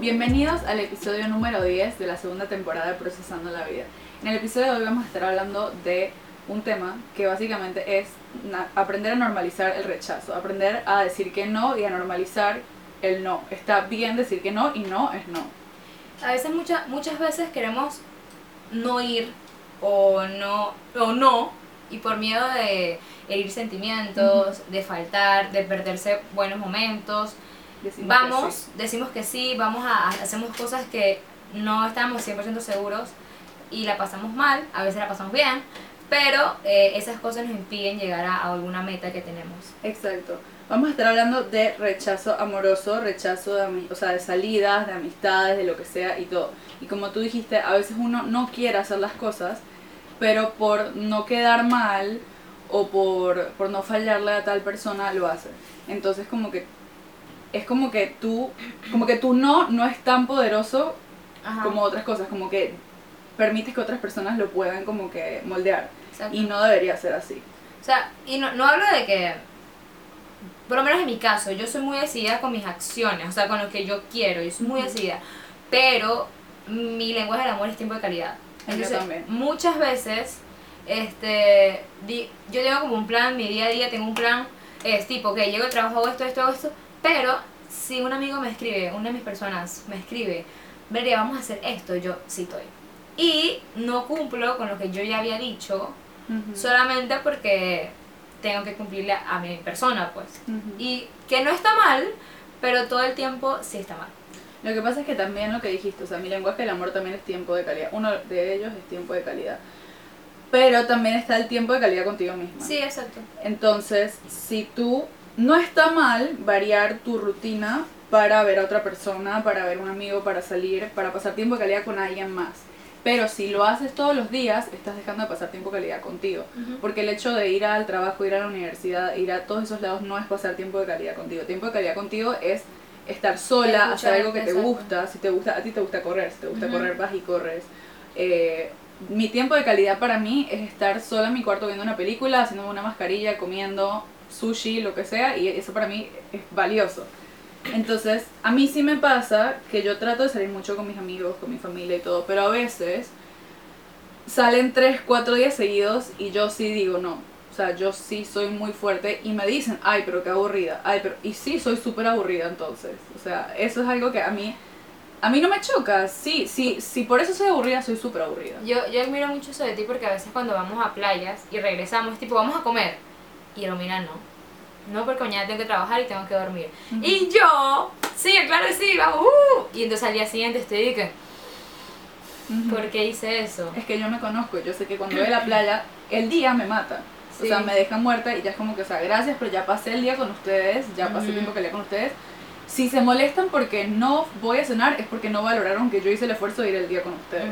Bienvenidos al episodio número 10 de la segunda temporada de Procesando la Vida. En el episodio de hoy vamos a estar hablando de un tema que básicamente es aprender a normalizar el rechazo, aprender a decir que no y a normalizar el no. Está bien decir que no y no es no. A veces, muchas muchas veces queremos no ir o no, o no, y por miedo de herir sentimientos, de faltar, de perderse buenos momentos, Decimos que vamos, sí. decimos que sí, vamos a, hacemos cosas que no estamos 100% seguros y la pasamos mal, a veces la pasamos bien, pero eh, esas cosas nos impiden llegar a, a alguna meta que tenemos. Exacto. Vamos a estar hablando de rechazo amoroso, rechazo de, o sea, de salidas, de amistades, de lo que sea y todo. Y como tú dijiste, a veces uno no quiere hacer las cosas, pero por no quedar mal o por, por no fallarle a tal persona lo hace. Entonces como que es como que tú, como que tú no no es tan poderoso Ajá. como otras cosas, como que permites que otras personas lo puedan como que moldear. Exacto. Y no debería ser así. O sea, y no, no hablo de que, por lo menos en mi caso, yo soy muy decidida con mis acciones, o sea, con lo que yo quiero, yo soy muy decidida, pero mi lenguaje del amor es tiempo de calidad. También. muchas veces, este, di- yo tengo como un plan, mi día a día tengo un plan, es tipo, que llego al trabajo, hago esto, esto, hago esto, pero si un amigo me escribe, una de mis personas me escribe, Vería, vamos a hacer esto, yo sí estoy. Y no cumplo con lo que yo ya había dicho, Ujú. solamente porque tengo que cumplirle a mi persona, pues. Y que no está mal, pero todo el tiempo sí está mal. Lo que pasa es que también lo que dijiste, o sea, mi lenguaje del amor también es tiempo de calidad. Uno de ellos es tiempo de calidad. Pero también está el tiempo de calidad contigo misma. Sí, exacto. Entonces, si tú no está mal variar tu rutina para ver a otra persona, para ver a un amigo, para salir, para pasar tiempo de calidad con alguien más. Pero si lo haces todos los días, estás dejando de pasar tiempo de calidad contigo. Porque el hecho de ir al trabajo, ir a la universidad, ir a todos esos lados no es pasar tiempo de calidad contigo. Tiempo de calidad contigo es estar sola, hacer algo que te gusta. Si te gusta, a ti te gusta correr, si te gusta correr, vas y corres. Eh, mi tiempo de calidad para mí es estar sola en mi cuarto viendo una película, haciendo una mascarilla, comiendo sushi, lo que sea, y eso para mí es valioso. Entonces, a mí sí me pasa que yo trato de salir mucho con mis amigos, con mi familia y todo, pero a veces salen 3, 4 días seguidos y yo sí digo no. O sea, yo sí soy muy fuerte y me dicen, ay, pero qué aburrida. Ay, pero... Y sí, soy súper aburrida entonces. O sea, eso es algo que a mí... A mí no me choca. Sí, sí, sí, por eso soy aburrida, soy súper aburrida. Yo, yo admiro mucho eso de ti porque a veces cuando vamos a playas y regresamos, tipo, vamos a comer. Y Romina no. No, porque mañana tengo que trabajar y tengo que dormir. Y yo, sí, claro que sí, vamos. uh. Y entonces al día siguiente estoy de que. ¿por qué hice eso? Es que yo me conozco, yo sé que cuando voy a la playa, el día me mata. O sea, me deja muerta y ya es como que, o sea, gracias, pero ya pasé el día con ustedes, ya pasé Ujú. tiempo que día con ustedes. Si se molestan porque no voy a cenar, es porque no valoraron que yo hice el esfuerzo de ir el día con ustedes.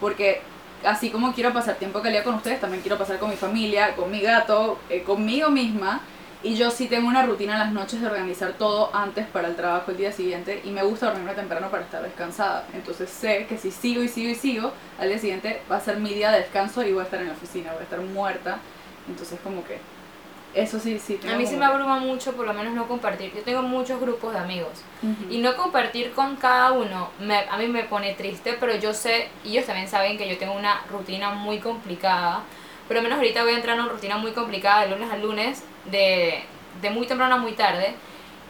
Porque así como quiero pasar tiempo calidad con ustedes, también quiero pasar con mi familia, con mi gato, eh, conmigo misma. Y yo sí tengo una rutina las noches de organizar todo antes para el trabajo el día siguiente y me gusta dormirme temprano para estar descansada. Entonces sé que si sigo y sigo y sigo, al día siguiente va a ser mi día de descanso y voy a estar en la oficina, voy a estar muerta. Entonces como que eso sí, sí. A mí sí me abruma mucho por lo menos no compartir. Yo tengo muchos grupos de amigos. Y no compartir con cada uno, me- a mí me pone triste, pero yo sé, y ellos también saben que yo tengo una rutina muy complicada. Por lo menos ahorita voy a entrar en una rutina muy complicada de lunes a lunes, de, de muy temprano a muy tarde.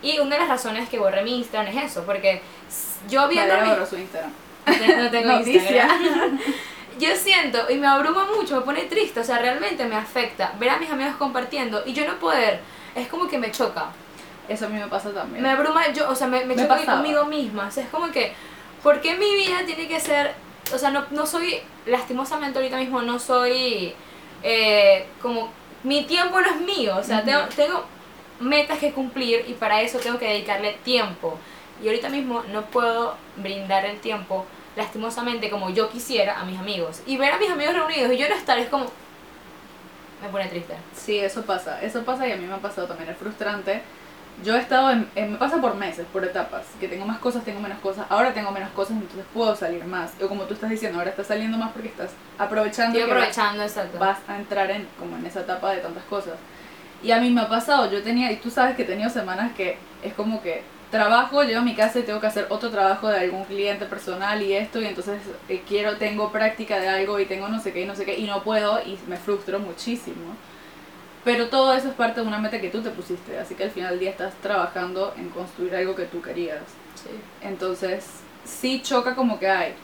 Y una de las razones que borré mi Instagram es eso, porque yo viendo mi- su Instagram. no tengo. Instagram. Yo siento y me abruma mucho, me pone triste, o sea, realmente me afecta ver a mis amigos compartiendo y yo no poder, es como que me choca. Eso a mí me pasa también. Me abruma, yo, o sea, me, me, Me choca conmigo misma. O sea, es como que, ¿por qué mi vida tiene que ser, o sea, no, no soy, lastimosamente ahorita mismo no soy, eh, como, mi tiempo no es mío, o sea, tengo, tengo metas que cumplir y para eso tengo que dedicarle tiempo. Y ahorita mismo no puedo brindar el tiempo lastimosamente como yo quisiera a mis amigos. Y ver a mis amigos reunidos y yo no estar es como... Me pone triste. Sí, eso pasa, eso pasa y a mí me ha pasado también, es frustrante. Yo he estado en, en- me pasa por meses, por etapas, que tengo más cosas, tengo menos cosas, ahora tengo menos cosas, entonces puedo salir más. O como tú estás diciendo, ahora estás saliendo más porque estás aprovechando Estoy que aprovechando, exacto. vas a entrar en como en esa etapa de tantas cosas. Y a mí me ha pasado, yo tenía, y tú sabes que he tenido semanas que es como que trabajo, llego a mi casa y tengo que hacer otro trabajo de algún cliente personal y esto, y entonces eh, quiero, tengo práctica de algo y tengo no sé qué y no sé qué, y no puedo y me frustro muchísimo. Pero todo eso es parte de una meta que tú te pusiste, así que al final del día estás trabajando en construir algo que tú querías. Sí. Entonces, sí choca como que hay.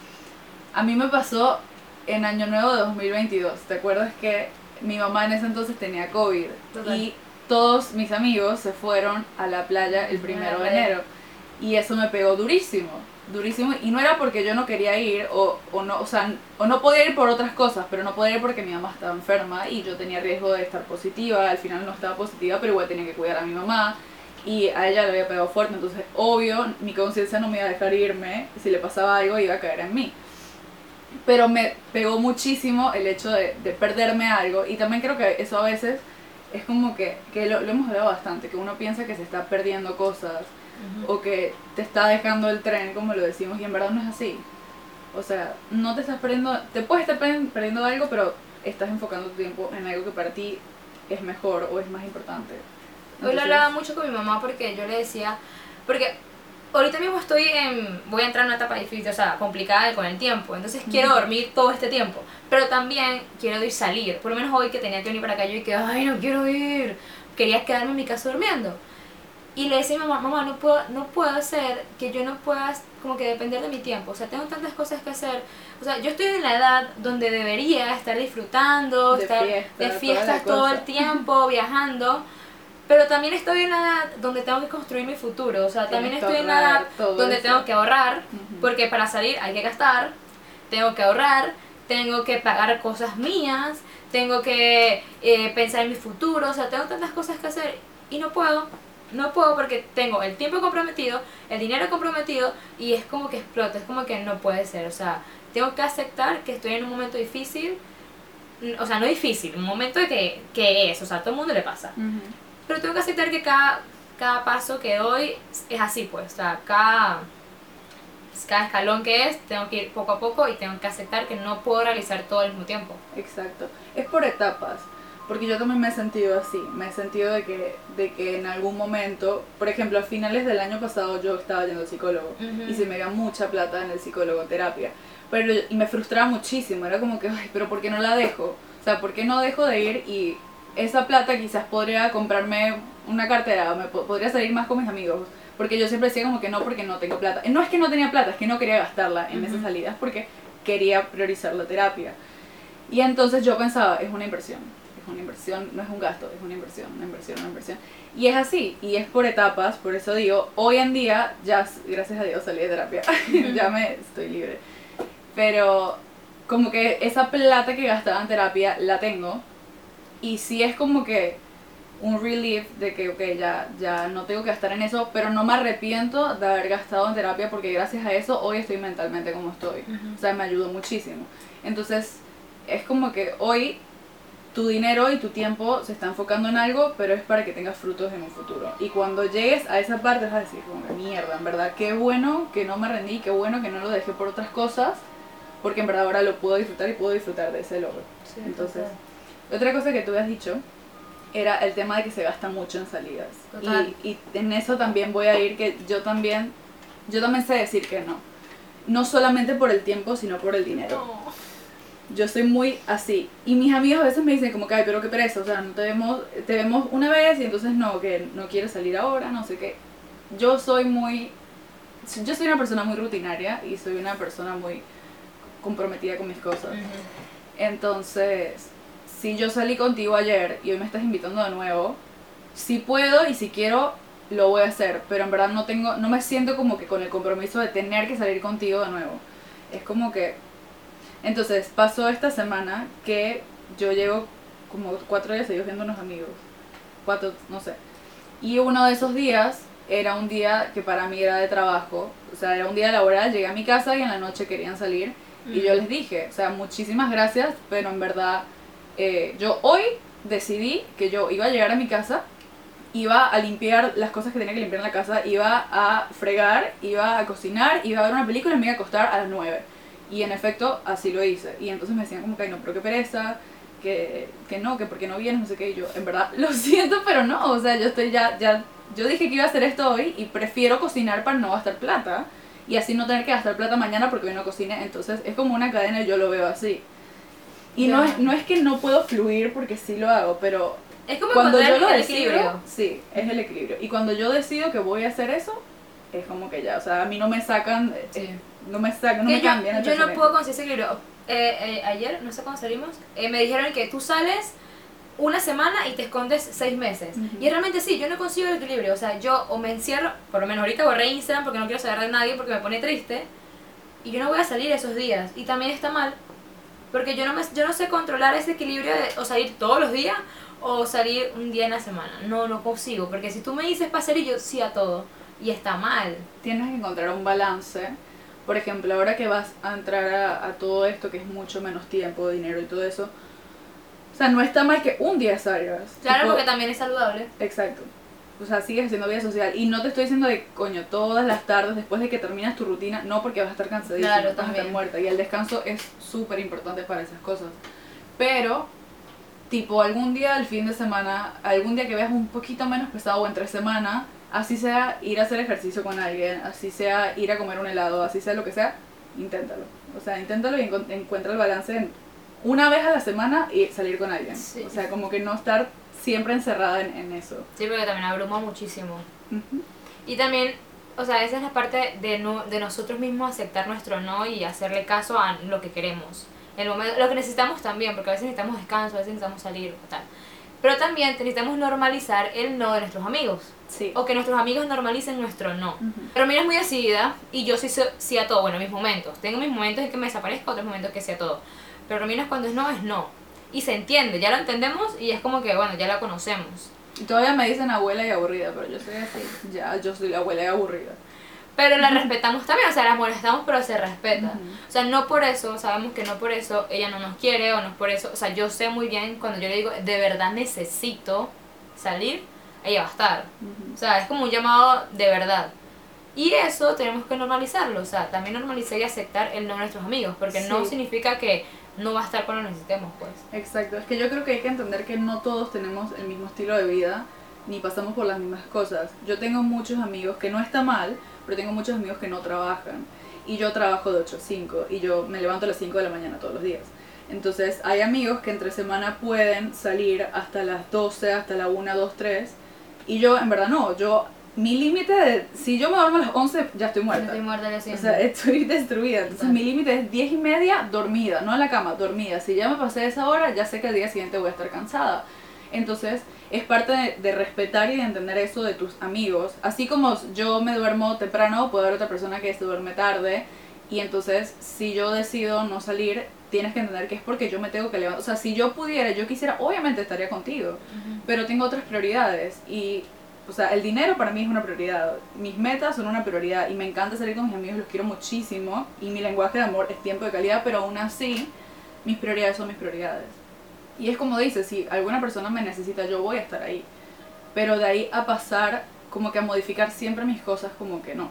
A mí me pasó en Año Nuevo de 2022. ¿Te acuerdas que mi mamá en ese entonces tenía COVID? Total. Y todos mis amigos se fueron a la playa el primero de enero. Y eso me pegó durísimo, durísimo. Y no era porque yo no quería ir o, o no, o sea, o no podía ir por otras cosas, pero no podía ir porque mi mamá estaba enferma y yo tenía riesgo de estar positiva. Al final no estaba positiva, pero igual tenía que cuidar a mi mamá y a ella le había pegado fuerte, entonces obvio mi conciencia no me iba a dejar irme, si le pasaba algo iba a caer en mí. Pero me pegó muchísimo el hecho de, de perderme algo y también creo que eso a veces es como que, que lo, lo hemos hablado bastante, que uno piensa que se está perdiendo cosas o que te está dejando el tren, como lo decimos, y en verdad no es así. O sea, no te estás perdiendo, te puedes estar per- perdiendo algo, pero estás enfocando tu tiempo en algo que para ti es mejor o es más importante. Hoy lo hablaba mucho con mi mamá porque yo le decía, porque ahorita mismo estoy en, voy a entrar en una etapa difícil, o sea, complicada con el tiempo, entonces quiero dormir todo este tiempo, pero también quiero ir salir, por lo menos hoy que tenía que venir para acá, yo y que, ay, no quiero ir, quería quedarme en mi casa durmiendo. Y le decía a mi mamá, mamá, no puedo, no puedo hacer que yo no pueda como que depender de mi tiempo, o sea, tengo tantas cosas que hacer, o sea, yo estoy en la edad donde debería estar disfrutando, De estar fiesta, de fiestas todo el tiempo, viajando, pero también estoy en la edad donde tengo que construir mi futuro, o sea, también estoy en la edad donde eso. tengo que ahorrar, porque para salir hay que gastar, tengo que ahorrar, tengo que pagar cosas mías, tengo que eh, pensar en mi futuro, o sea, tengo tantas cosas que hacer y no puedo, no puedo porque tengo el tiempo comprometido, el dinero comprometido y es como que explota, es como que no puede ser, o sea, tengo que aceptar que estoy en un momento difícil, o sea, no difícil, un momento de que, que es, o sea, a todo el mundo le pasa. Pero tengo que aceptar que cada, cada paso que doy es así, pues. O sea, cada, cada escalón que es, tengo que ir poco a poco y tengo que aceptar que no puedo realizar todo al mismo tiempo. Exacto. Es por etapas. Porque yo también me he sentido así. Me he sentido de que, de que en algún momento, por ejemplo, a finales del año pasado yo estaba yendo al psicólogo Ujú. y se me iba mucha plata en el psicólogo, terapia. Pero, y me frustraba muchísimo. Era como que, ay, pero ¿por qué no la dejo? O sea, ¿por qué no dejo de ir y esa plata quizás podría comprarme una cartera, o me po- podría salir más con mis amigos? Porque yo siempre decía como que no, porque no tengo plata. No es que no tenía plata, es que no quería gastarla en esas salidas porque quería priorizar la terapia. Y entonces yo pensaba, es una inversión, es una inversión, no es un gasto, es una inversión, una inversión, una inversión. Y es así, y es por etapas, por eso digo, hoy en día, ya, gracias a Dios salí de terapia, ya me estoy libre. Pero como que esa plata que gastaba en terapia la tengo, y sí es como que un relief de que, ok, ya, ya no tengo que gastar en eso, pero no me arrepiento de haber gastado en terapia porque gracias a eso hoy estoy mentalmente como estoy. Ujú. O sea, me ayudó muchísimo. Entonces, es como que hoy tu dinero y tu tiempo se está enfocando en algo, pero es para que tengas frutos en un futuro. Y cuando llegues a esa parte vas a decir, como mierda, en verdad, qué bueno que no me rendí, qué bueno que no lo dejé por otras cosas, porque en verdad ahora lo puedo disfrutar y puedo disfrutar de ese logro. Entonces, otra cosa que tú has dicho era el tema de que se gasta mucho en salidas. Total. Y, y en eso también voy a ir que yo también, yo también sé decir que no. No solamente por el tiempo, sino por el dinero. Yo soy muy así. Y mis amigos a veces me dicen como que, ay, pero qué pereza, o sea, no te vemos, te vemos una vez y entonces no, que no quieres salir ahora, no sé qué. Yo soy muy, yo soy una persona muy rutinaria y soy una persona muy comprometida con mis cosas. Entonces, si yo salí contigo ayer y hoy me estás invitando de nuevo, si puedo y si quiero, lo voy a hacer. Pero en verdad no tengo, no me siento como que con el compromiso de tener que salir contigo de nuevo. Es como que. Entonces, pasó esta semana que yo llevo como cuatro días seguidos viendo unos amigos. Cuatro, no sé. Y uno de esos días era un día que para mí era de trabajo, o sea, era un día laboral, llegué a mi casa y en la noche querían salir y yo les dije, o sea, muchísimas gracias, pero en verdad eh, yo hoy decidí que yo iba a llegar a mi casa, iba a limpiar las cosas que tenía que limpiar en la casa, iba a fregar, iba a cocinar, iba a ver una película y me iba a acostar a las 9. Y en efecto, así lo hice. Y entonces me decían como que, "Ay, no, pero qué pereza, que, que no, que porque no vienes, no sé qué. Y yo, en verdad, lo siento, pero no. O sea, yo estoy ya, ya, yo dije que iba a hacer esto hoy y prefiero cocinar para no gastar plata. Y así no tener que gastar plata mañana porque hoy no cocine. Entonces es como una cadena y yo lo veo así. Y no, es, no es que no puedo fluir porque sí lo hago, pero Es como cuando yo lo decido, equilibrio. sí, es el equilibrio. Y cuando yo decido que voy a hacer eso, es como que ya, o sea, a mí no me sacan, eh, no me sacan, no Que me yo, cambian. yo no puedo conseguir ese equilibrio. Eh, eh, ayer, no sé cuándo salimos, eh, me dijeron que tú sales una semana y te escondes seis meses. Y realmente sí, yo no consigo el equilibrio. O sea, yo o me encierro, por lo menos ahorita borré Instagram porque no quiero saber de nadie porque me pone triste. Y yo no voy a salir esos días. Y también está mal. Porque yo no, me, yo no sé controlar ese equilibrio de o salir todos los días o salir un día en la semana. No, no consigo. Porque si tú me dices para salir, yo sí a todo. Y está mal. Tienes que encontrar un balance. Por ejemplo, ahora que vas a entrar a, a todo esto, que es mucho menos tiempo, dinero y todo eso, o sea, no está mal que un día salgas. Claro, Tipo, porque también es saludable. Exacto. O sea, sigues haciendo vida social. Y no te estoy diciendo de, coño, todas las tardes después de que terminas tu rutina, no porque vas a estar cansadísima, Claro, vas a estar también. muerta. Y el descanso es súper importante para esas cosas. Pero, tipo, algún día del fin de semana, algún día que veas un poquito menos pesado o entre semana, así sea ir a hacer ejercicio con alguien, así sea ir a comer un helado, así sea lo que sea, inténtalo. O sea, inténtalo y encuentra el balance en una vez a la semana y salir con alguien. Sí. O sea, como que no estar siempre encerrada en, en eso. Sí, porque también abruma muchísimo. Ujú. Y también, o sea, esa es la parte de, no, de nosotros mismos aceptar nuestro no y hacerle caso a lo que queremos. El momento, lo que necesitamos también, porque a veces necesitamos descanso, a veces necesitamos salir o tal. Pero también necesitamos normalizar el no de nuestros amigos. Sí. O que nuestros amigos normalicen nuestro no. Ujú. Pero mira, es muy decidida y yo sí, sí a todo. Bueno, mis momentos. Tengo mis momentos en que me desaparezco, otros momentos que sí a todo. Pero mira, cuando es no, es no. Y se entiende, ya lo entendemos y es como que, bueno, ya la conocemos. Y todavía me dicen abuela y aburrida, pero yo soy así. Ya, yo soy la abuela y aburrida. Pero la respetamos también, o sea, la molestamos, pero se respeta. O sea, no por eso, sabemos que no por eso ella no nos quiere o no es por eso. O sea, yo sé muy bien cuando yo le digo, de verdad necesito salir, ella va a estar. O sea, es como un llamado de verdad. Y eso tenemos que normalizarlo, o sea, también normalizar y aceptar el no de nuestros amigos, porque no significa que no va a estar cuando lo necesitemos, pues. Exacto, es que yo creo que hay que entender que no todos tenemos el mismo estilo de vida, ni pasamos por las mismas cosas. Yo tengo muchos amigos que no está mal, pero tengo muchos amigos que no trabajan. Y yo trabajo de 8 a 5 y yo me levanto a las 5 de la mañana todos los días. Entonces hay amigos que entre semana pueden salir hasta las 12, hasta la 1, 2, 3. Y yo en verdad no, yo mi límite de... Si yo me duermo a las 11 ya estoy muerta. Estoy muerta de O sea, estoy destruida. Entonces mi límite es 10 y media dormida, no en la cama, dormida. Si ya me pasé esa hora, ya sé que al día siguiente voy a estar cansada. Entonces es parte de, de respetar y de entender eso de tus amigos. Así como yo me duermo temprano, puede haber otra persona que se duerme tarde. Y entonces si yo decido no salir, tienes que entender que es porque yo me tengo que levantar. O sea, si yo pudiera, yo quisiera, obviamente estaría contigo. Pero tengo otras prioridades. Y o sea, el dinero para mí es una prioridad. Mis metas son una prioridad y me encanta salir con mis amigos, los quiero muchísimo. Y mi lenguaje de amor es tiempo de calidad, pero aún así, mis prioridades son mis prioridades. Y es como dice, si alguna persona me necesita, yo voy a estar ahí. Pero de ahí a pasar, como que a modificar siempre mis cosas, como que no.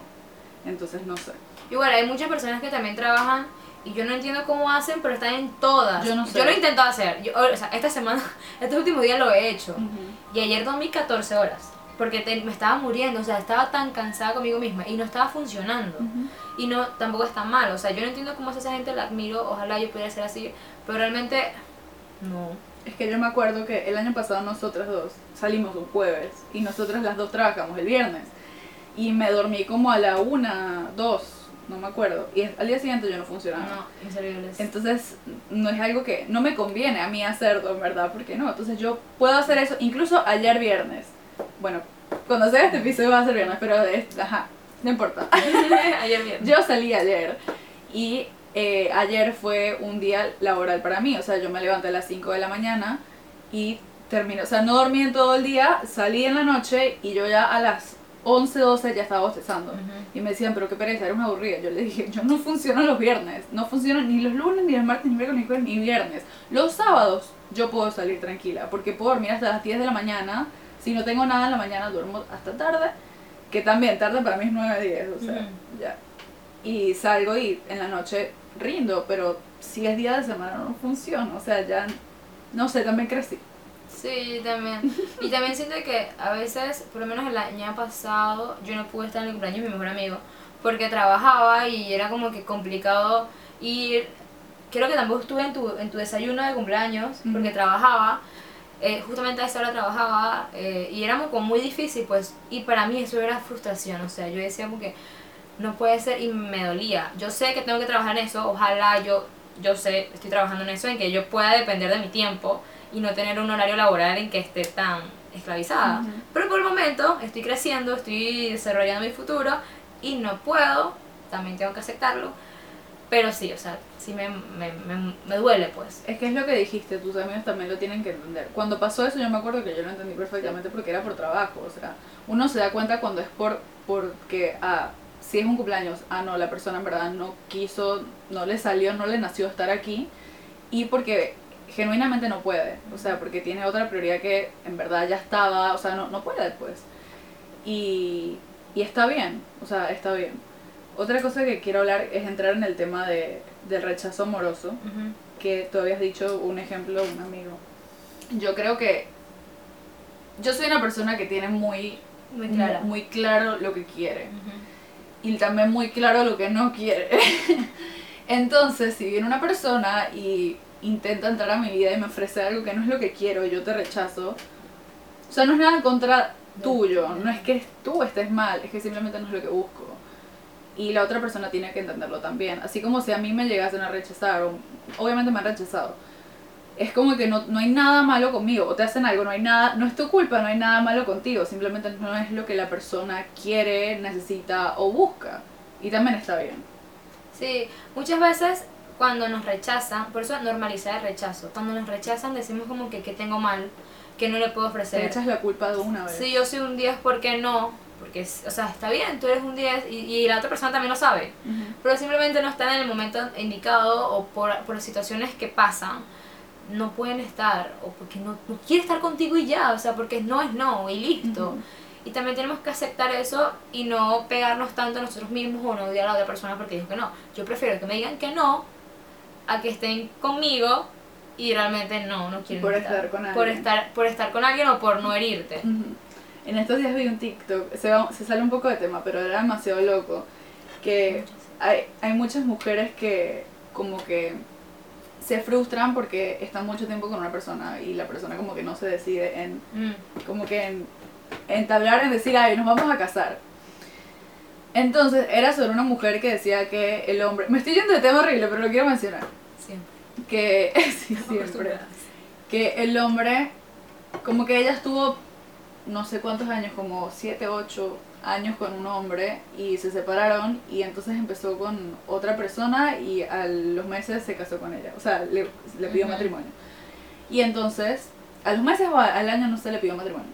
Entonces, no sé. Igual, hay muchas personas que también trabajan y yo no entiendo cómo hacen, pero están en todas. Yo no sé. Yo lo he intentado hacer. Yo, o sea, esta semana, estos últimos días lo he hecho. Y ayer dormí 14 horas. Porque te- me estaba muriendo, o sea, estaba tan cansada conmigo misma y no estaba funcionando. Y no, tampoco está mal, o sea, yo no entiendo cómo hace esa gente, la admiro, ojalá yo pudiera ser así, pero realmente no. Es que yo me acuerdo que el año pasado nosotras dos salimos un jueves y nosotras las dos trabajamos el viernes. Y me dormí como a la una, dos, no me acuerdo. Y al día siguiente yo no funcionaba. No. Entonces, no es algo que no me conviene a mí hacerlo, en verdad, porque no. Entonces, yo puedo hacer eso, incluso ayer viernes. Bueno, cuando sea este episodio va a ser viernes, pero ajá, no importa. ayer bien. Yo salí ayer y eh, ayer fue un día laboral para mí, o sea, yo me levanté a las 5 de la mañana y terminé, o sea, no dormí en todo el día, salí en la noche y yo ya a las 11, 12 ya estaba bostezando. Ujú. Y me decían, pero qué pereza, eres una aburrida. Yo le dije, yo no funciono los viernes. No funciono ni los lunes, ni los martes, ni miércoles, ni jueves, ni viernes. Los sábados yo puedo salir tranquila, porque puedo dormir hasta las 10 de la mañana. Si no tengo nada en la mañana, duermo hasta tarde. Que también, tarde para mí es 9, 10, o sea, ya. Y salgo y en la noche rindo, pero si es día de semana no funciona. O sea, ya, no sé, también crecí. Sí, también. Y también siento que a veces, por lo menos el año pasado, yo no pude estar en el cumpleaños de mi mejor amigo porque trabajaba y era como que complicado ir. Creo que tampoco estuve en tu, en tu desayuno de cumpleaños porque trabajaba. Eh, justamente a esa hora trabajaba eh, y era como muy difícil, pues. Y para mí eso era frustración. O sea, yo decía como que no puede ser y me dolía. Yo sé que tengo que trabajar en eso. Ojalá yo, yo sé, estoy trabajando en eso, en que yo pueda depender de mi tiempo y no tener un horario laboral en que esté tan esclavizada. Ujú. Pero por el momento estoy creciendo, estoy desarrollando mi futuro y no puedo, también tengo que aceptarlo. Pero sí, o sea, sí me, me, me, me duele pues. Es que es lo que dijiste, tus amigos también lo tienen que entender. Cuando pasó eso yo me acuerdo que yo lo entendí perfectamente porque era por trabajo, o sea, uno se da cuenta cuando es por porque ah, si es un cumpleaños, ah no, la persona en verdad no quiso, no le salió, no le nació estar aquí y porque genuinamente no puede, o sea, porque tiene otra prioridad que en verdad ya estaba, o sea, no, no puede después. Y, y está bien, o sea, está bien. Otra cosa que quiero hablar es entrar en el tema de, del rechazo amoroso que tú habías dicho un ejemplo, un amigo. Yo creo que yo soy una persona que tiene muy, Muy clara. muy claro lo que quiere y también muy claro lo que no quiere. Entonces, si viene una persona y intenta entrar a mi vida y me ofrece algo que no es lo que quiero, yo te rechazo. O sea, no es nada en contra tuyo, no es que tú estés mal, es que simplemente no es lo que busco. Y la otra persona tiene que entenderlo también. Así como si a mí me llegasen a rechazar, o obviamente me han rechazado. Es como que no, no hay nada malo conmigo, o te hacen algo, no hay nada, no es tu culpa, no hay nada malo contigo, simplemente no es lo que la persona quiere, necesita o busca. Y también está bien. Sí, muchas veces cuando nos rechazan, por eso normalizar el rechazo, cuando nos rechazan decimos como que, que tengo mal, que no le puedo Te ofrecer. echas la culpa de una vez. Si yo soy un 10, ¿por qué no? Porque, o sea, está bien, tú eres un 10 y, y la otra persona también lo sabe. Ujú. Pero simplemente no están en el momento indicado o por, por situaciones que pasan, no pueden estar o porque no, no quiere estar contigo y ya, o sea, porque no es no y listo. Ujú. Y también tenemos que aceptar eso y no pegarnos tanto a nosotros mismos o no odiar a la otra persona porque dijo que no. Yo prefiero que me digan que no a que estén conmigo y realmente no, no quieren Por estar. estar con Por alguien. estar, por estar con alguien o por no herirte. En estos días vi un TikTok, se, va- se sale un poco de tema, pero era demasiado loco, que hay, hay muchas mujeres que como que se frustran porque están mucho tiempo con una persona y la persona como que no se decide en, Mm. como que en entablar, en decir, ay, nos vamos a casar. Entonces era sobre una mujer que decía que el hombre, me estoy yendo de tema horrible, pero lo quiero mencionar, Siempre. que sí, siempre que el hombre, como que ella estuvo no sé cuántos años, como 7, 8 años con un hombre y se separaron y entonces empezó con otra persona y a los meses se casó con ella, o sea, le, le pidió matrimonio. Y entonces, a los meses o al año no se le pidió matrimonio.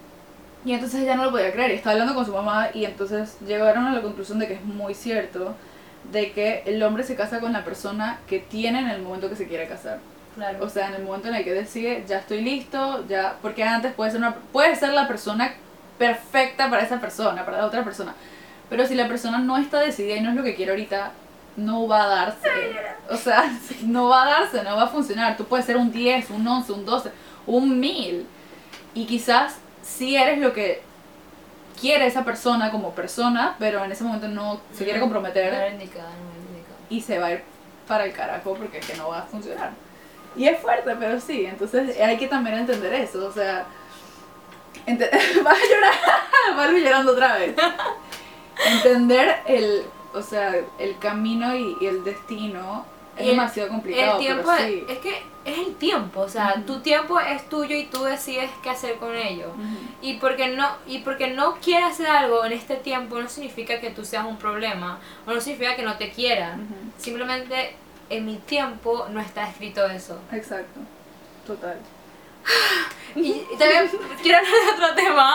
Y entonces ella no lo podía creer y estaba hablando con su mamá y entonces llegaron a la conclusión de que es muy cierto de que el hombre se casa con la persona que tiene en el momento que se quiere casar. Claro. O sea, en el momento en el que decide, ya estoy listo, ya, porque antes puede ser una, puede ser la persona perfecta para esa persona, para la otra persona. Pero si la persona no está decidida y no es lo que quiere ahorita, no va a darse. O sea, no va a darse, no va a funcionar. Tú puedes ser un 10, un 11, un 12, un 1000. Y quizás sí eres lo que quiere esa persona como persona, pero en ese momento no se quiere No comprometer indicada, no era indicada. y se va a ir para el carajo porque es que no va a funcionar. Y es fuerte, pero sí, entonces hay que también entender eso, o sea, ente- vas a llorar, vas llorando otra vez. Entender el, o sea, el camino y, y el destino es Y demasiado complicado, El tiempo pero es, sí. es que es el tiempo, o sea, Ujú. tu tiempo es tuyo y tú decides qué hacer con ello. Ujú. Y porque no y porque no quieras hacer algo en este tiempo no significa que tú seas un problema o no significa que no te quieran. Ujú. Simplemente en mi tiempo no está escrito eso. Exacto, total. Y también quiero hablar de otro tema,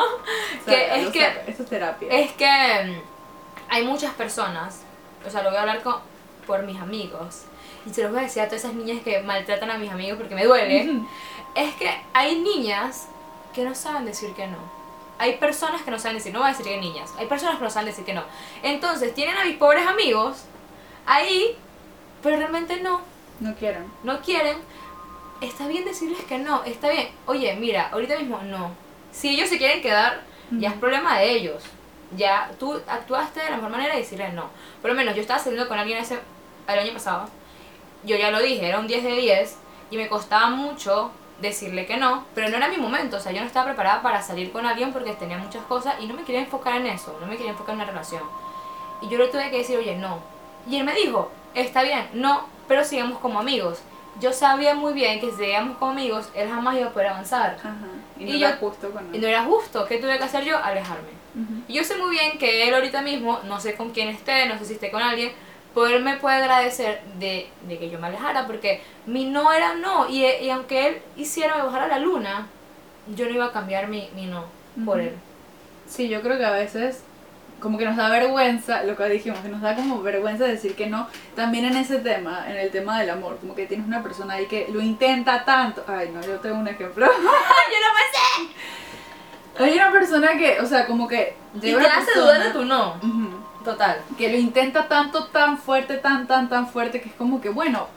que es que. Eso es terapia. es que mm, hay muchas personas, o sea, lo voy a hablar con, por mis amigos, y se los voy a decir a todas esas niñas que maltratan a mis amigos porque me duele, es que hay niñas que no saben decir que no. Hay personas que no saben decir, no voy a decir que niñas, hay personas que no saben decir que no. Entonces tienen a mis pobres amigos ahí, pero realmente no, No quieren. no quieren. Está bien decirles que no, está bien. Oye, mira, ahorita mismo no. Si ellos se quieren quedar, ya es problema de ellos. Ya tú actuaste de la mejor manera de decirles no. Por lo menos yo estaba saliendo con alguien ese el año pasado. Yo ya lo dije, era un 10 de 10 y me costaba mucho decirle que no, pero no era mi momento, o sea, yo no estaba preparada para salir con alguien porque tenía muchas cosas y no me quería enfocar en eso, no me quería enfocar en una relación. Y yo le tuve que decir, oye, no. Y él me dijo, está bien, no, pero sigamos como amigos. Yo sabía muy bien que si seguíamos como amigos, él jamás iba a poder avanzar. Ajá. Y, Y no yo- era justo con Y él. no era justo, ¿qué tuve que hacer yo? Alejarme. Y yo sé muy bien que él ahorita mismo, no sé con quién esté, no sé si esté con alguien, pero él me puede agradecer de, de que yo me alejara, porque mi no era no, y, y aunque él hiciera me bajara la luna, yo no iba a cambiar mi, mi no por él. Sí, yo creo que a veces como que nos da vergüenza, lo que dijimos, que nos da como vergüenza decir que no, también en ese tema, en el tema del amor, como que tienes una persona ahí que lo intenta tanto. Ay, no, yo tengo un ejemplo. ¡Yo no me sé! Hay una persona que, o sea, como que Y te hace dudar de tu no. Total. que lo intenta tanto, tan fuerte, tan, tan, tan fuerte, que es como que, bueno,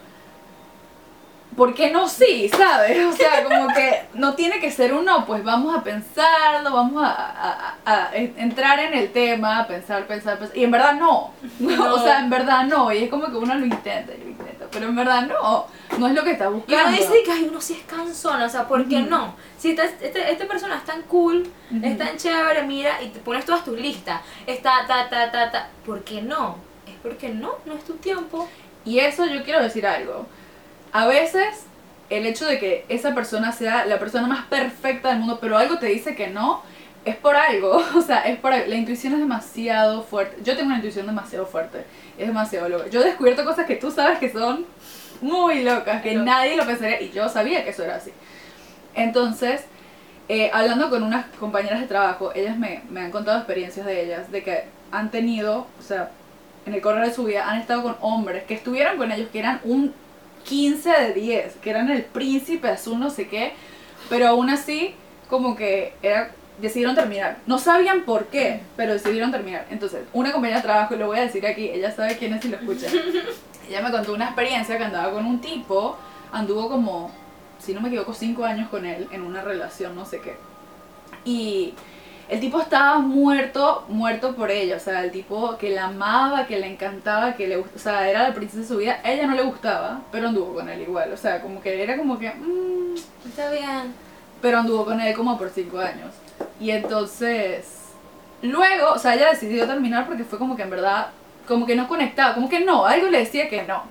¿por qué no sí? ¿Sabes? O sea, como que no tiene que ser un no, pues vamos a pensarlo, vamos a, a- a- a entrar en el tema, pensar, pensar, pensar, y en verdad no. No. O sea, en verdad no, y es como que uno lo intenta y lo intenta, pero en verdad no, no es lo que está Y uno buscando. dice que ay, uno sí es cansón, o sea, ¿por qué Ujú. no? Si esta, este- esta persona es tan cool, Ujú. es tan chévere, mira, y te pones todas tus listas, está, ta, ta, ta, ta, ¿por qué no? Es porque no, no es tu tiempo. Y eso yo quiero decir algo. A veces el hecho de que esa persona sea la persona más perfecta del mundo, pero algo te dice que no, es por algo. O sea, es por algo. La intuición es demasiado fuerte. Yo tengo una intuición demasiado fuerte. Es demasiado loca. Yo he descubierto cosas que tú sabes que son muy locas, que nadie lo pensaría y yo sabía que eso era así. Entonces, eh, hablando con unas compañeras de trabajo, ellas me, me han contado experiencias de ellas, de que han tenido, o sea, en el correr de su vida, han estado con hombres que estuvieron con ellos, que eran un 15 de 10, que eran el príncipe azul, no sé qué, pero aún así, como que era, decidieron terminar. No sabían por qué, pero decidieron terminar. Entonces, una compañera de trabajo, y lo voy a decir aquí, ella sabe quién es si lo escucha. ella me contó una experiencia que andaba con un tipo, anduvo como, si no me equivoco, 5 años con él en una relación, no sé qué. Y el tipo estaba muerto, muerto por ella, o sea, el tipo que la amaba, que le encantaba, que le gustaba, o sea, era la princesa de su vida, a ella no le gustaba, pero anduvo con él igual, o sea, como que era como que, mm, Está bien. pero anduvo con él como por cinco años. Y entonces, luego, o sea, ella decidió terminar porque fue como que en verdad, como que no conectaba, como que no, algo le decía que no.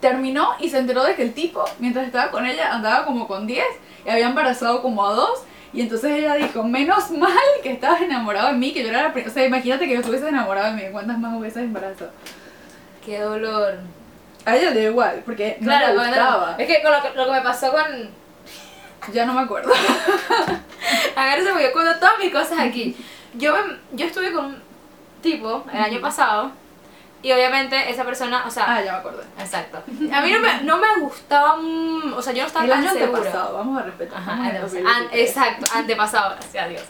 Terminó y se enteró de que el tipo, mientras estaba con ella, andaba como con 10 y había embarazado como a dos. Y entonces ella dijo, menos mal que estabas enamorado de mí, que yo era la primera. O sea, imagínate que yo estuviese enamorado de mí, ¿cuántas más hubieses embarazado? Qué dolor. A ella le dio igual, porque no le gustaba. es que con lo, que lo que me pasó con... Ya no me acuerdo. Agárrese porque yo cuento todas mis cosas aquí. Yo, me- yo estuve con un tipo el año pasado y obviamente esa persona, o sea, Ah, ya me acordé. exacto. A mí no me, no me gustaba, o sea, yo no estaba El tan segura. antepasado, vamos a respetar. Ajá, vamos a antepasado. respetar. An- exacto, antepasado, gracias a Dios.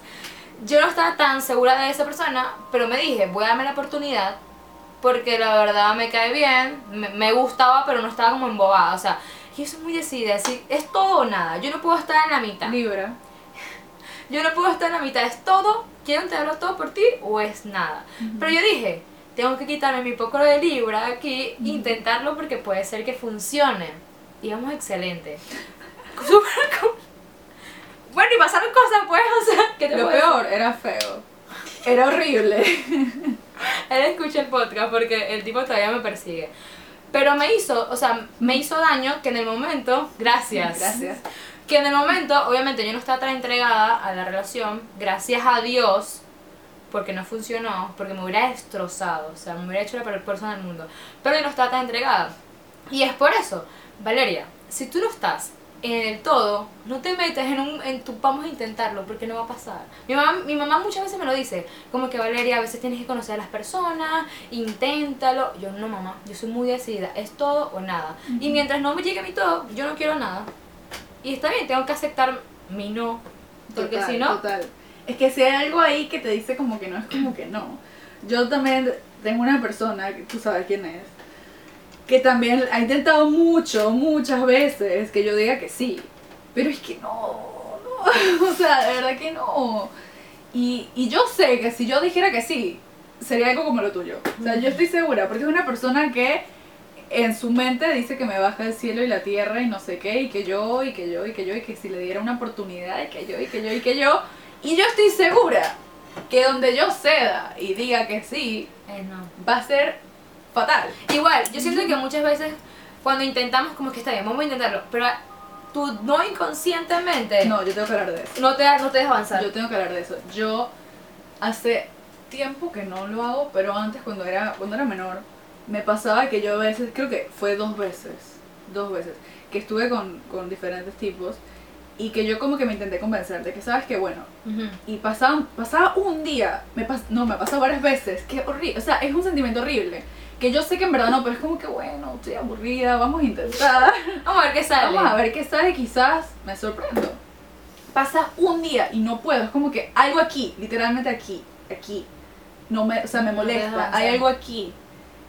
Yo no estaba tan segura de esa persona, pero me dije, voy a darme la oportunidad porque la verdad me cae bien, me, me gustaba, pero no estaba como embobada. O sea, yo soy muy decidida, así, es todo o nada. Yo no puedo estar en la mitad. Libra. Yo no puedo estar en la mitad, es todo, quiero entregarlo todo por ti o es nada. Pero yo dije, tengo que quitarme mi poco de libra aquí, intentarlo porque puede ser que funcione. Y vamos excelente. Bueno, y pasaron cosas pues, o sea, que te Lo decir? peor, era feo. Era horrible. Él escucha el podcast porque el tipo todavía me persigue. Pero me hizo, o sea, me hizo daño que en el momento, gracias. Gracias. Que en el momento, obviamente yo no estaba tan entregada a la relación, gracias a Dios, porque no funcionó, porque me hubiera destrozado, o sea, me hubiera hecho la peor persona del mundo. Pero yo no estaba tan entregada. Y es por eso, Valeria, si tú no estás en el todo, no te metas en un, en tu, vamos a intentarlo, porque no va a pasar. Mi mamá, mi mamá muchas veces me lo dice, como que Valeria, a veces tienes que conocer a las personas, inténtalo. Yo, no mamá, yo soy muy decidida, es todo o nada. Y mientras no me llegue mi todo, yo no quiero nada. Y está bien, tengo que aceptar mi no, porque si no, Total. Es que si hay algo ahí que te dice como que no, es como que no. Yo también tengo una persona, que tú sabes quién es, que también ha intentado mucho, muchas veces que yo diga que sí. Pero es que no, no, o sea, de verdad que no. Y, y yo sé que si yo dijera que sí, sería algo como lo tuyo. O sea, yo estoy segura, porque es una persona que en su mente dice que me baja el cielo y la tierra y no sé qué, y que yo, y que yo, y que yo, y que si le diera una oportunidad, y que yo, y que yo, y que yo. Y yo estoy segura que donde yo ceda y diga que sí, eh, no. va a ser fatal. Igual, yo siento que muchas veces cuando intentamos como que está bien, vamos a intentarlo, pero tú no inconscientemente No, yo tengo que hablar de eso. no, te, no te dejas avanzar. Yo tengo que hablar de eso. Yo hace tiempo que no lo hago, pero antes cuando era, cuando era menor, me pasaba que yo a veces, creo que fue dos veces, dos veces, que estuve con, con diferentes tipos y que yo como que me intenté convencer de que sabes que bueno, Ujú. y pasaba, pasaba un día, me pas, no, me pasó varias veces, que horrible, o sea, es un sentimiento horrible, que yo sé que en verdad no, pero es como que bueno, estoy aburrida, vamos a intentar. Vamos a ver qué sale. Vamos a ver qué sale, quizás me sorprendo. Pasa un día y no puedo, es como que algo aquí, literalmente aquí, aquí. No me, o sea, me No molesta, avanzar. hay algo aquí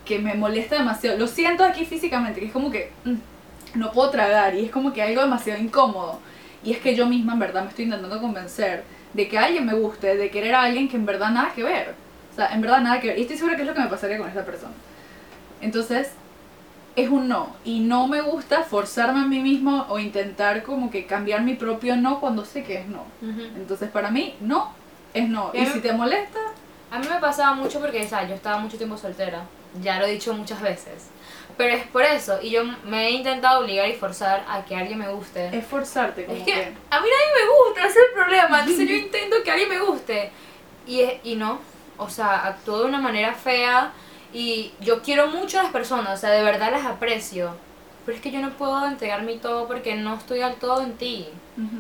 que me molesta demasiado. Lo siento aquí físicamente, que es como que mm, no puedo tragar y es como que algo demasiado incómodo. Y es que yo misma en verdad me estoy intentando convencer de que alguien me guste, de querer a alguien que en verdad nada que ver. O sea, en verdad nada que ver. Y estoy segura que es lo que me pasaría con esta persona. Entonces, es un no. Y no me gusta forzarme a mí mismo o intentar como que cambiar mi propio no cuando sé que es no. Entonces, para mí, no es no. Y Bien. si te molesta, A mí me pasaba mucho porque, o sea, yo estaba mucho tiempo soltera. Ya lo he dicho muchas veces. Pero es por eso. Y yo me he intentado obligar y forzar a que alguien me guste. es forzarte como Es que que... a mí nadie me gusta, ese es el problema. Entonces yo intento que alguien me guste. Y, es- y no. O sea, actúo de una manera fea. Y yo quiero mucho a las personas, o sea, de verdad las aprecio. Pero es que yo no puedo entregar mi todo porque no estoy al todo en ti.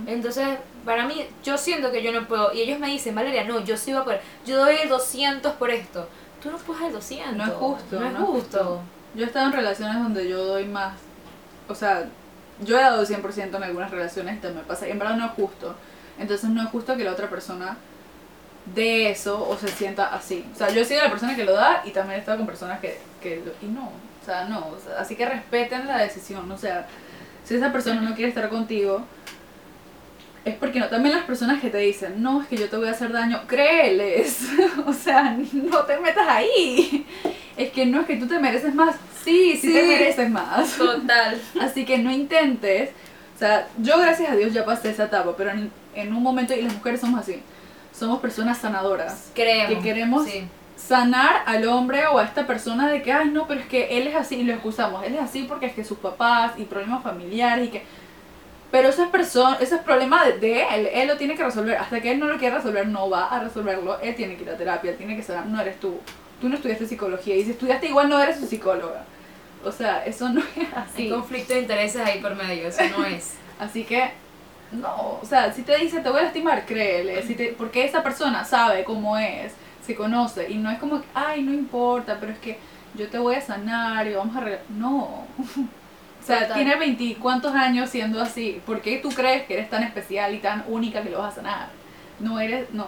Entonces, para mí, yo siento que yo no puedo. Y ellos me dicen, Valeria, no, yo sí voy a poder. Yo doy el 200 por esto. Tú no puedes el 200. No es justo, no es justo. Yo he estado en relaciones donde yo doy más. O sea, yo he dado el 100% en algunas relaciones también me pasa. En verdad no es justo. Entonces no es justo que la otra persona dé eso o se sienta así. O sea, yo he sido la persona que lo da y también he estado con personas que, que lo, y no. O sea, no. Así que respeten la decisión. O sea, si esa persona no quiere estar contigo, es porque no. También las personas que te dicen, no, es que yo te voy a hacer daño, créeles. o sea, no te metas ahí. Es que no es que tú te mereces más. Sí, sí, te Sí. mereces más. Total. Así que no intentes. O sea, yo gracias a Dios ya pasé esa etapa, pero en, en un momento, y las mujeres somos así, somos personas sanadoras. Creemos. Que queremos Sí. sanar al hombre o a esta persona de que, ay, no, pero es que él es así y lo excusamos. Él es así porque es que sus papás y problemas familiares y que... Pero esas personas, ese es problema de, de él, él lo tiene que resolver. Hasta que él no lo quiera resolver, no va a resolverlo. Él tiene que ir a terapia, él tiene que sanar, no eres tú. Tú no estudiaste psicología y si estudiaste igual no eres su psicóloga. O sea, eso no es así. Hay conflicto de intereses ahí por medio, eso no es. Así que, no, o sea, si te dice te voy a lastimar, créele, si te, porque esa persona sabe cómo es, se conoce, y no es como, ay, no importa, pero es que yo te voy a sanar y vamos a arreglar. No. O sea, Total. tiene veinticuantos años siendo así. ¿Por qué tú crees que eres tan especial y tan única que lo vas a sanar? No eres, no.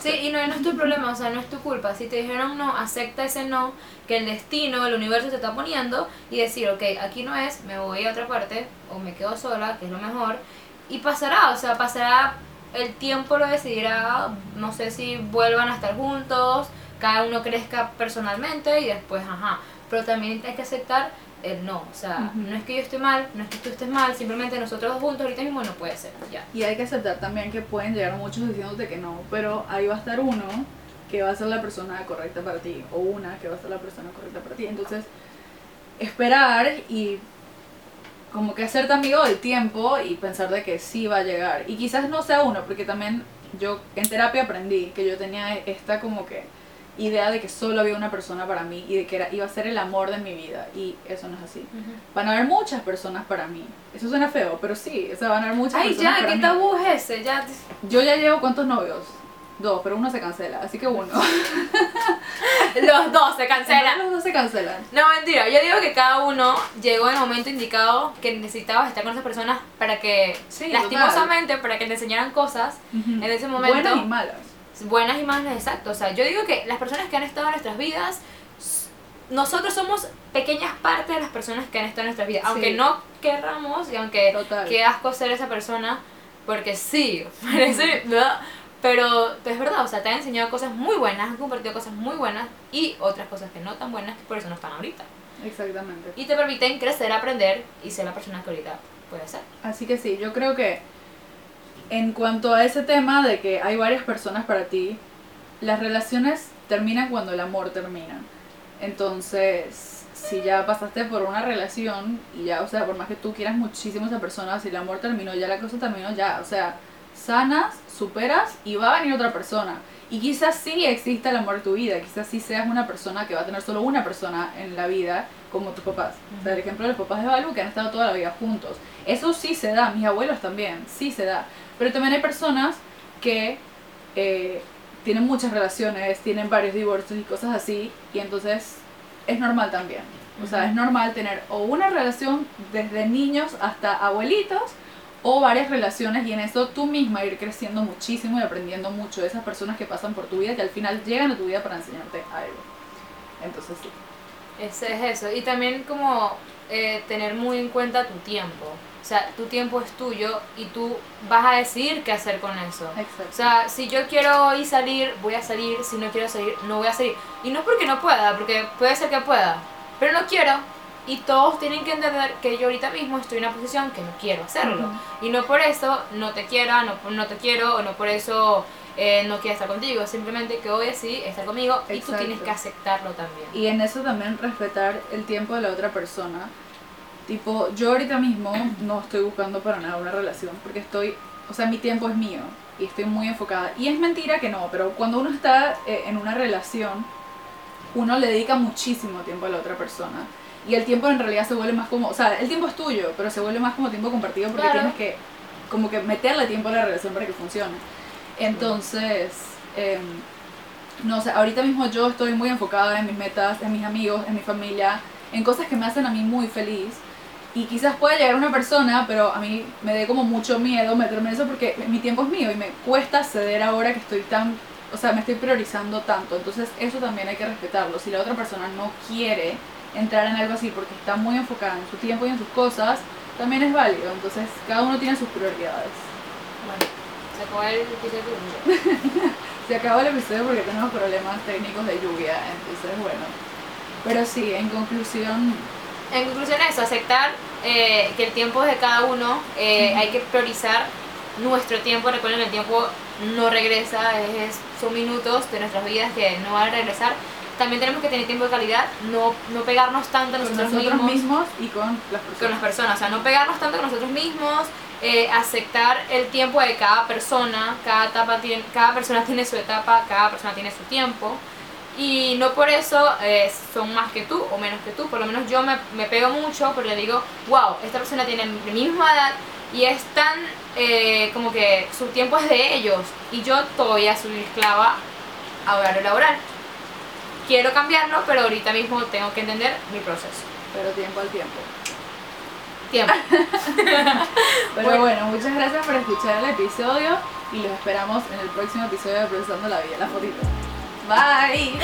Sí, y no, no es tu problema, o sea, no es tu culpa. Si te dijeron no, acepta ese no, que el destino, el universo te está poniendo y decir, ok, aquí no es, me voy a otra parte o me quedo sola, que es lo mejor. Y pasará, o sea, pasará, el tiempo lo decidirá, no sé si vuelvan a estar juntos, cada uno crezca personalmente y después, ajá. Pero también hay que aceptar el no, o sea, no es que yo esté mal, no es que tú estés mal, simplemente nosotros dos juntos ahorita mismo no puede ser, ya. Y hay que aceptar también que pueden llegar muchos diciéndote que no, pero ahí va a estar uno que va a ser la persona correcta para ti, o una que va a ser la persona correcta para ti. Entonces, esperar y como que hacerte amigo del tiempo y pensar de que sí va a llegar. Y quizás no sea uno, porque también yo en terapia aprendí que yo tenía esta como que idea de que solo había una persona para mí y de que era, iba a ser el amor de mi vida. Y eso no es así. Van a haber muchas personas para mí. Eso suena feo, pero sí, o sea, van a haber muchas Ay, personas ya, para ¿qué tabú es ese? Ya. Yo ya llevo cuántos novios? Dos, pero uno se cancela, así que uno. Los dos se cancelan. Los dos se cancelan. No, mentira. Yo digo que cada uno llegó en el momento indicado que necesitabas estar con esas personas para que, Sí, lastimosamente, para que te enseñaran cosas en ese momento. Buenas y malas. Buenas y malas, exacto. O sea, yo digo que las personas que han estado en nuestras vidas, nosotros somos pequeñas partes de las personas que han estado en nuestras vidas. Aunque Sí. no querramos y aunque Total. qué asco ser esa persona, porque sí, parece. ¿verdad? Pero es verdad, o sea, te han enseñado cosas muy buenas, han compartido cosas muy buenas y otras cosas que no tan buenas, que por eso no están ahorita. Exactamente. Y te permiten crecer, aprender y ser la persona que ahorita puedes ser. Así que sí, yo creo que en cuanto a ese tema de que hay varias personas para ti, las relaciones terminan cuando el amor termina. Entonces, si ya pasaste por una relación y ya, o sea, por más que tú quieras muchísimo a esa persona, si el amor terminó, ya la cosa terminó, ya, o sea, sanas, superas y va a venir otra persona. Y quizás sí exista el amor de tu vida, quizás sí seas una persona que va a tener solo una persona en la vida, como tus papás. O sea, el ejemplo de los papás de Balu que han estado toda la vida juntos. Eso sí se da, mis abuelos también, sí se da. Pero también hay personas que eh, tienen muchas relaciones, tienen varios divorcios y cosas así, y entonces es normal también. O sea, es normal tener o una relación desde niños hasta abuelitos, o varias relaciones y en eso tú misma ir creciendo muchísimo y aprendiendo mucho de esas personas que pasan por tu vida que al final llegan a tu vida para enseñarte algo. Entonces sí. Ese es eso. Y también como eh, tener muy en cuenta tu tiempo. O sea, tu tiempo es tuyo y tú vas a decidir qué hacer con eso. Exacto. O sea, si yo quiero hoy salir, voy a salir. Si no quiero salir, no voy a salir. Y no es porque no pueda, porque puede ser que pueda. Pero no quiero. Y todos tienen que entender que yo ahorita mismo estoy en una posición que no quiero hacerlo. Ujú. Y no por eso no te quiera, no, no te quiero, o no por eso eh, no quiero estar contigo. Simplemente que hoy sí estar conmigo y tú Exacto. tienes que aceptarlo también. Y en eso también respetar el tiempo de la otra persona. Tipo, yo ahorita mismo no estoy buscando para nada una relación porque estoy, o sea, mi tiempo es mío y estoy muy enfocada. Y es mentira que no, pero cuando uno está eh, en una relación, uno le dedica muchísimo tiempo a la otra persona. Y el tiempo en realidad se vuelve más como, o sea, el tiempo es tuyo, pero se vuelve más como tiempo compartido porque Claro. tienes que como que meterle tiempo a la relación para que funcione. Entonces, em, no sé, ahorita mismo yo estoy muy enfocada en mis metas, en mis amigos, en mi familia, en cosas que me hacen a mí muy feliz. Y quizás pueda llegar una persona, pero a mí me dé como mucho miedo meterme en eso porque mi tiempo es mío y me cuesta ceder ahora que estoy tan, o sea, me estoy priorizando tanto. Entonces eso también hay que respetarlo. Si la otra persona no quiere entrar en algo así porque está muy enfocada en su tiempo y en sus cosas, también es válido. Entonces cada uno tiene sus prioridades. Bueno, se acabó el episodio. Se acabó el episodio porque tenemos problemas técnicos de lluvia, entonces bueno. Pero sí, en conclusión, En conclusión, eso, aceptar eh, que el tiempo es de cada uno, eh, hay que priorizar nuestro tiempo. Recuerden el tiempo no regresa, es, son minutos de nuestras vidas que no van a regresar. También tenemos que tener tiempo de calidad, no, no pegarnos tanto a con nosotros, nosotros mismos, mismos y con las con las personas. personas. O sea, no pegarnos tanto con nosotros mismos, eh, aceptar el tiempo de cada persona, cada, etapa tiene, cada persona tiene su etapa, cada persona tiene su tiempo. Y no por eso eh, son más que tú o menos que tú. Por lo menos yo me, me pego mucho porque digo, wow, esta persona tiene mi misma edad y es tan eh, como que su tiempo es de ellos y yo todavía soy esclava a horario laboral. Quiero cambiarlo, pero ahorita mismo tengo que entender mi proceso. Pero tiempo al tiempo. Tiempo. Pero Bueno. bueno. muchas gracias por escuchar el episodio y los esperamos en el próximo episodio de Procesando la Vida, la fotito. Bye.